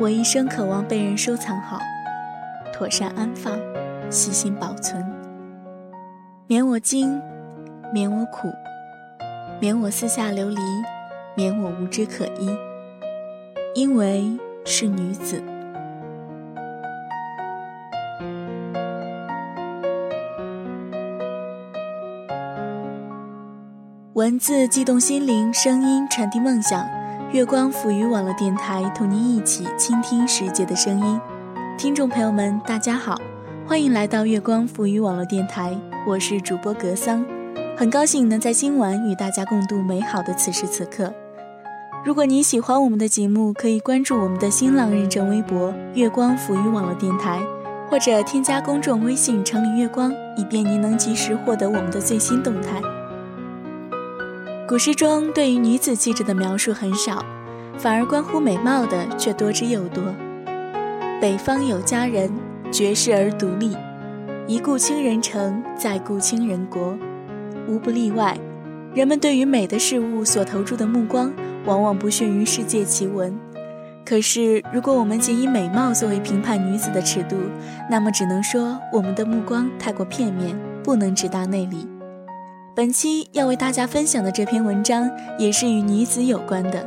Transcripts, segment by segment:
我一生渴望被人收藏好，妥善安放，细心保存，免我惊，免我苦，免我四下流离，免我无枝可依，因为是女子。文字悸动心灵，声音传递梦想。月光抚鱼网络电台同您一起倾听世界的声音，听众朋友们，大家好，欢迎来到月光抚鱼网络电台，我是主播格桑，很高兴能在今晚与大家共度美好的此时此刻。如果您喜欢我们的节目，可以关注我们的新浪认证微博“月光抚鱼网络电台”，或者添加公众微信“城里月光”，以便您能及时获得我们的最新动态。古诗中对于女子气质的描述很少，反而关乎美貌的却多之又多。北方有佳人，绝世而独立，一顾倾人城，再顾倾人国，无不例外。人们对于美的事物所投注的目光，往往不逊于世界奇闻。可是，如果我们仅以美貌作为评判女子的尺度，那么只能说我们的目光太过片面，不能直达内里。本期要为大家分享的这篇文章也是与女子有关的，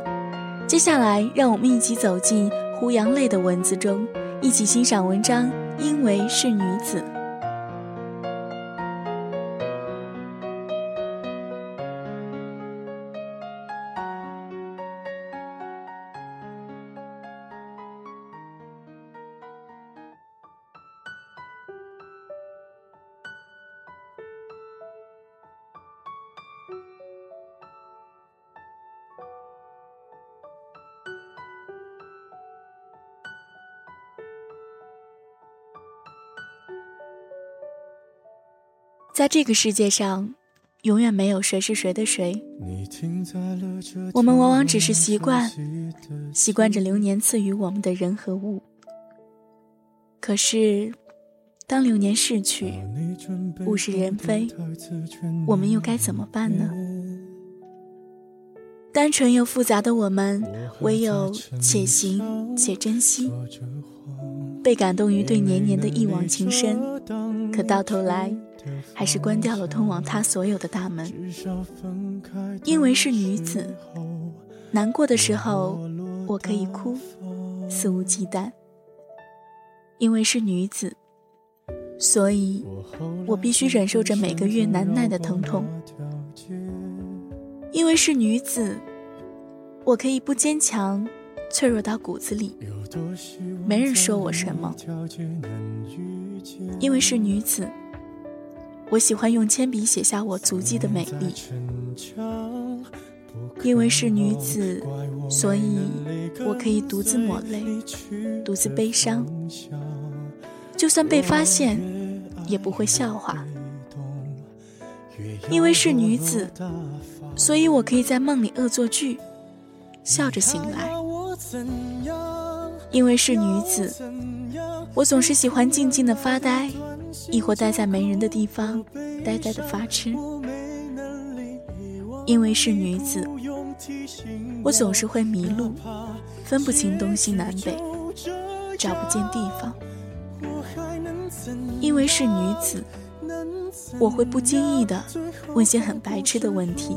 接下来让我们一起走进胡杨泪的文字中，一起欣赏文章，因为是女子。在这个世界上，永远没有谁是谁的谁。我们往往只是习惯，习惯着流年赐予我们的人和物。可是，当流年逝去，物是人非，我们又该怎么办呢？单纯又复杂的我们，唯有且行且珍惜。被感动于对年年的一往情深，可到头来，还是关掉了通往他所有的大门。因为是女子，难过的时候我可以哭，肆无忌惮；因为是女子，所以，我必须忍受着每个月难耐的疼痛；因为是女子，我可以不坚强。脆弱到骨子里，没人说我什么。因为是女子，我喜欢用铅笔写下我足迹的美丽。因为是女子，所以我可以独自抹泪，独自悲伤。就算被发现，也不会笑话。因为是女子，所以我可以在梦里恶作剧，笑着醒来。因为是女子，我总是喜欢静静的发呆，亦或待在没人的地方，呆呆的发痴。因为是女子，我总是会迷路，分不清东西南北，找不见地方。因为是女子，我会不经意的问些很白痴的问题，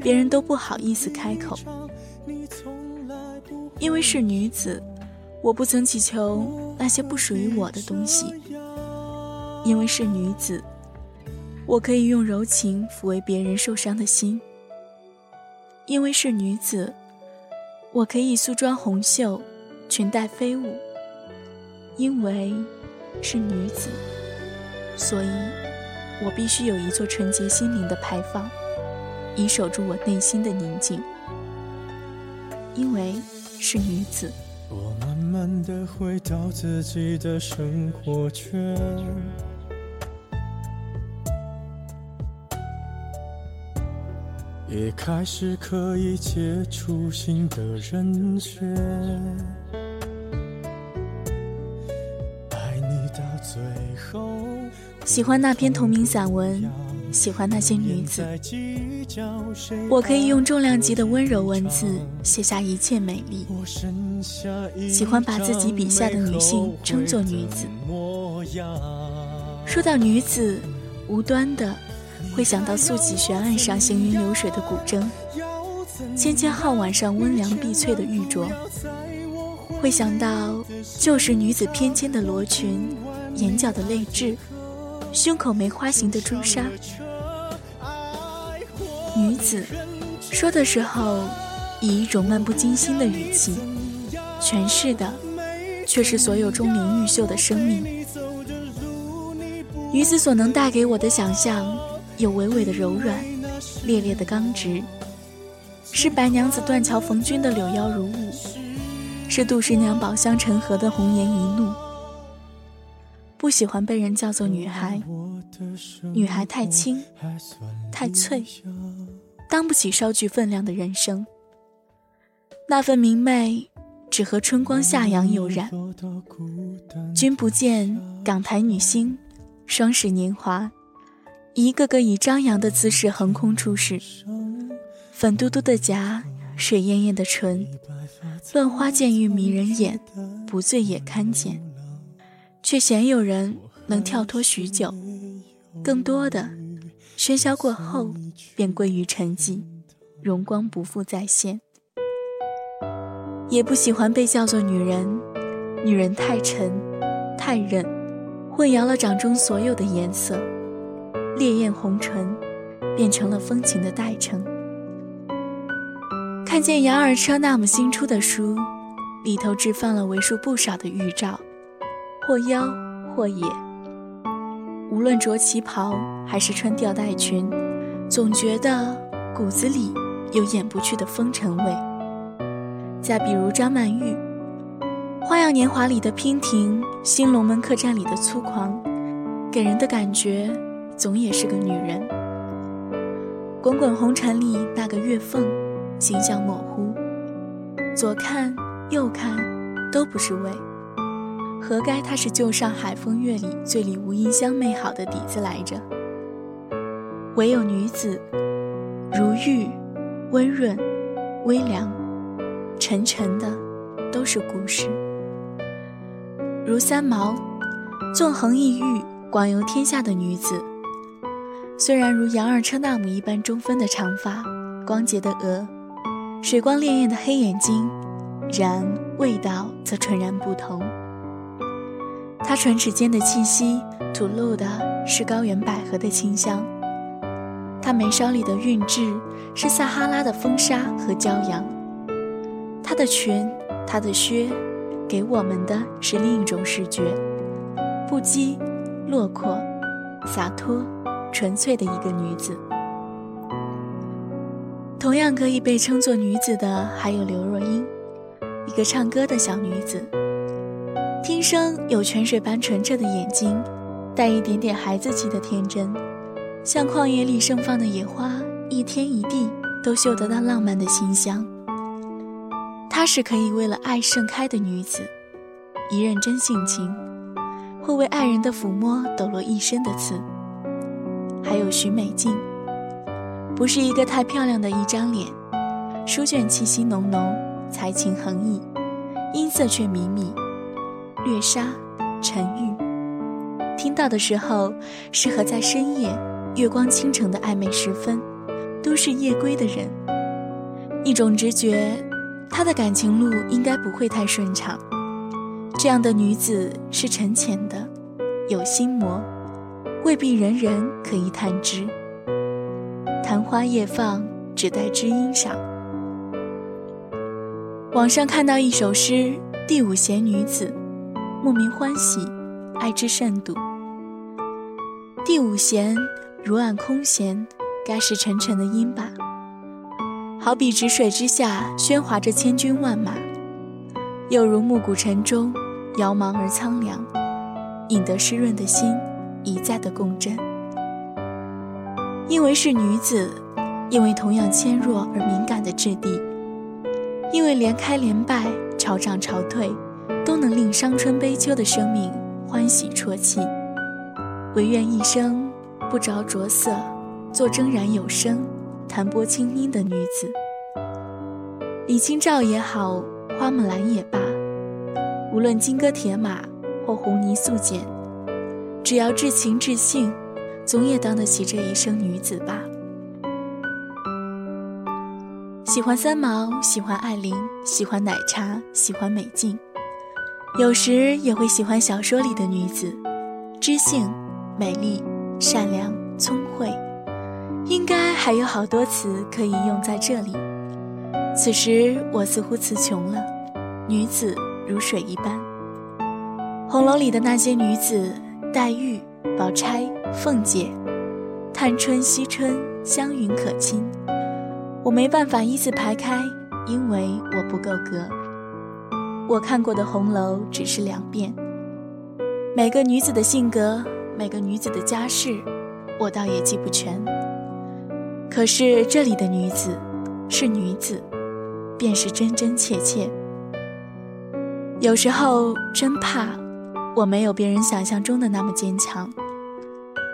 别人都不好意思开口。因为是女子，我不曾乞求那些不属于我的东西。因为是女子，我可以用柔情抚慰别人受伤的心。因为是女子，我可以素装红袖，裙带飞舞。因为是女子，所以我必须有一座纯洁心灵的牌坊，以守住我内心的宁静。因为。是女子。我慢慢的回到自己的生活圈，也开始可以接触新的人选。爱你到最后。喜欢那篇同名散文。喜欢那些女子，我可以用重量级的温柔文字写下一切美丽。喜欢把自己笔下的女性称作女子。说到女子，无端的会想到素锦悬案上行云流水的古筝，千千号晚上温凉碧翠的玉镯，会想到旧时女子翩跹的罗裙，眼角的泪痣。胸口梅花形的朱砂，女子说的时候，以一种漫不经心的语气，诠释的却是所有钟灵毓秀的生命。女子所能带给我的想象，有娓娓的柔软，烈烈的刚直，是白娘子断桥逢君的柳腰如舞，是杜十娘宝香成河的红颜一怒。不喜欢被人叫做女孩，女孩太轻，太脆，当不起稍具分量的人生。那份明媚，只和春光夏阳有染。君不见，港台女星，双十年华，一个个以张扬的姿势横空出世，粉嘟嘟的颊，水艳艳的唇，乱花渐欲迷人眼，不醉也堪见。却鲜有人能跳脱许久，更多的喧嚣过后，便归于沉寂，荣光不复再现。也不喜欢被叫做女人，女人太沉，太忍，混淆了掌中所有的颜色，烈焰红唇，变成了风情的代称。看见雅尔车那姆新出的书，里头置放了为数不少的预兆。或妖或野，无论着旗袍还是穿吊带裙，总觉得骨子里有掩不去的风尘味。再比如张曼玉，《花样年华》里的娉婷，《新龙门客栈》里的粗狂，给人的感觉总也是个女人。《滚滚红尘》里那个月凤，形象模糊，左看右看都不是味。何该她是旧上海风月里最里无音香媚好的底子来着。唯有女子，如玉，温润，微凉，沉沉的，都是故事。如三毛，纵横异域，广游天下的女子，虽然如杨二车娜姆一般中分的长发，光洁的额，水光潋滟的黑眼睛，然味道则纯然不同。她唇齿间的气息吐露的是高原百合的清香，她眉梢里的韵致是撒哈拉的风沙和骄阳，她的裙，她的靴，给我们的是另一种视觉，不羁、落魄、洒脱、纯粹的一个女子。同样可以被称作女子的还有刘若英，一个唱歌的小女子。天生有泉水般纯澈的眼睛，带一点点孩子气的天真，像旷野里盛放的野花，一天一地都嗅得到浪漫的馨香。她是可以为了爱盛开的女子，一认真性情，会为爱人的抚摸抖落一身的刺。还有徐美静，不是一个太漂亮的一张脸，书卷气息浓浓，才情横溢，音色却靡靡。略杀，沉郁。听到的时候，适合在深夜、月光倾城的暧昧时分。都市夜归的人，一种直觉，他的感情路应该不会太顺畅。这样的女子是沉潜的，有心魔，未必人人可以探知。昙花夜放，只待知音赏。网上看到一首诗，《第五弦女子》。莫名欢喜，爱之甚笃。第五弦如按空弦，该是沉沉的音吧？好比止水之下喧哗着千军万马，又如暮鼓晨钟，遥茫而苍凉，引得湿润的心一再的共振。因为是女子，因为同样纤弱而敏感的质地，因为连开连败，潮涨潮退。能令伤春悲秋的生命欢喜啜泣，唯愿一生不着着色，做铮然有声、弹拨清音的女子。李清照也好，花木兰也罢，无论金戈铁马或红泥素简，只要至情至性，总也当得起这一生女子吧。喜欢三毛，喜欢艾琳，喜欢奶茶，喜欢美静。有时也会喜欢小说里的女子，知性、美丽、善良、聪慧，应该还有好多词可以用在这里。此时我似乎词穷了，女子如水一般。红楼里的那些女子，黛玉、宝钗、凤姐、探春、惜春、湘云、可卿，我没办法一字排开，因为我不够格。我看过的《红楼》只是两遍，每个女子的性格，每个女子的家世，我倒也记不全。可是这里的女子，是女子，便是真真切切。有时候真怕，我没有别人想象中的那么坚强。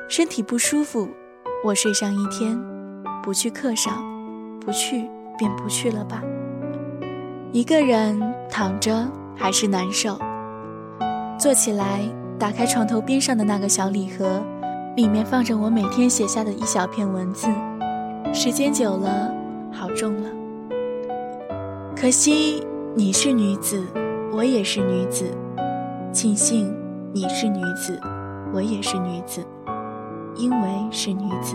身体不舒服，我睡上一天，不去课上，不去便不去了吧。一个人。躺着还是难受，坐起来，打开床头边上的那个小礼盒，里面放着我每天写下的一小片文字，时间久了，好重了。可惜你是女子，我也是女子，庆幸你是女子，我也是女子，因为是女子。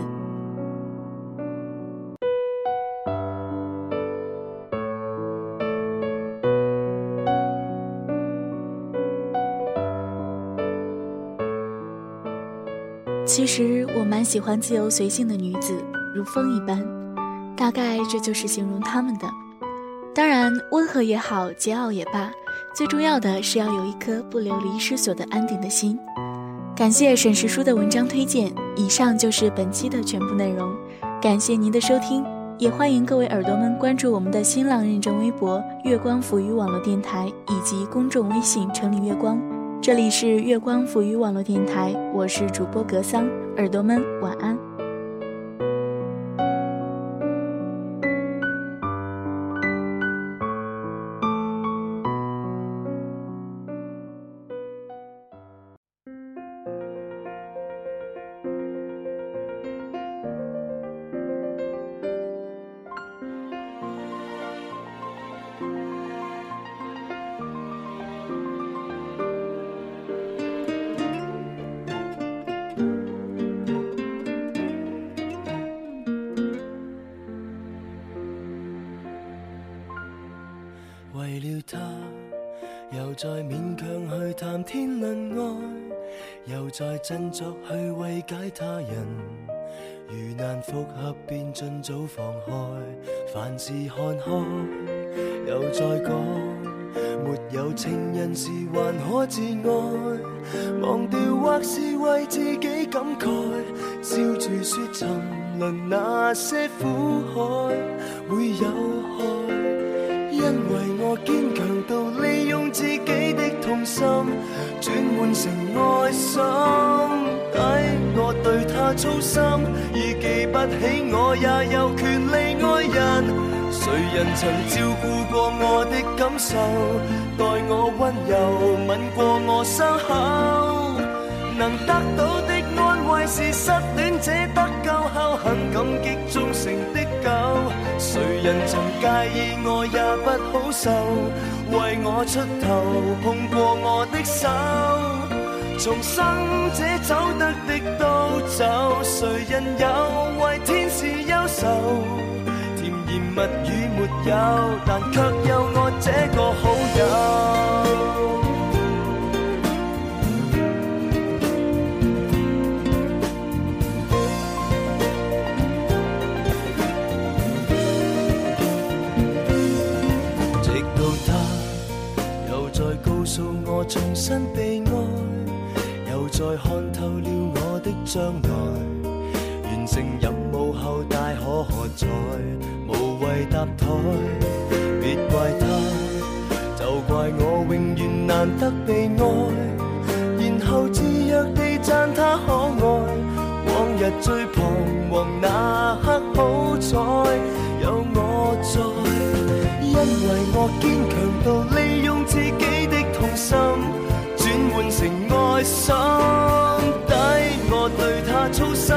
其实我蛮喜欢自由随性的女子，如风一般，大概这就是形容她们的。当然，温和也好，桀骜也罢，最重要的是要有一颗不流离失所的安定的心。感谢沈石书的文章推荐，以上就是本期的全部内容。感谢您的收听，也欢迎各位耳朵们关注我们的新浪认证微博“月光浮语网络电台”以及公众微信“城里月光”。这里是月光抚于网络电台，我是主播格桑，耳朵们晚安。再振作去慰解他人，如难复合便尽早放开。凡事看开，又再讲，没有情人时还可自爱，忘掉或是为自己感慨，笑住说沉沦那些苦海会有。害。因为我坚强到利用自己的痛心，转换成爱心，抵我对他操心。已记不起我也有权利爱人，谁人曾照顾过我的感受，待我温柔吻过我伤口，能得到的。是失恋者得救后很感激忠诚的狗，谁人曾介意我也不好受，为我出头碰过我的手，重生者走得的都走，谁人有为天使忧愁，甜言蜜语没有，但却有我这。难得被爱，然后自虐地赞他可爱。往日最彷徨那刻，好彩有我在。因为我坚强到利用自己的痛心，转换成爱心。抵我对他操心，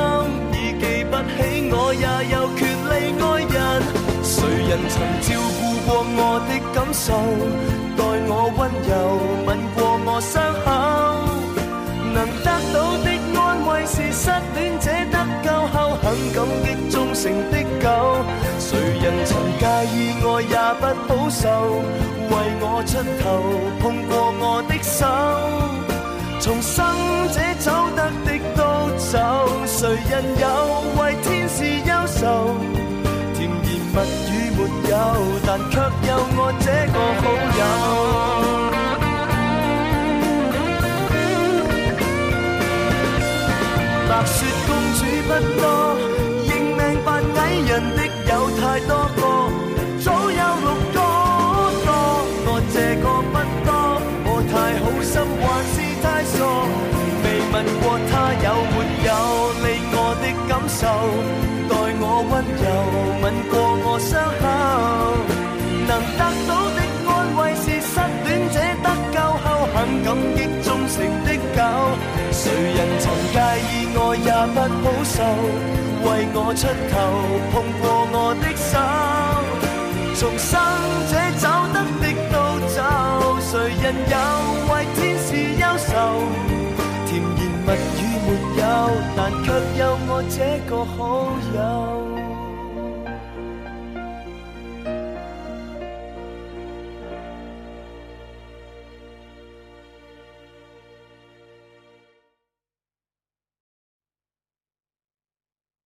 已记不起我也有权利爱人。谁人曾照顾过我的感受？我温柔，吻过我伤口，能得到的安慰是失恋者得救后很感激忠诚的狗。谁人曾介意爱也不保守，为我出头，碰过我的手，重生者走得的都走，谁人有为天使忧愁？但卻有我這個好友。白雪公主不多，認命扮矮人的有太多個，早有六個多，我這個不多，我太好心還是太傻，未問過他有没有理我的感受。伤口能得到的安慰是失恋者得救后，很感激忠诚的狗。谁人曾介意我也不好受，为我出头碰过我的手。重生者走得的都走，谁人有为天使忧愁？甜言蜜语没有，但却有我这个好友。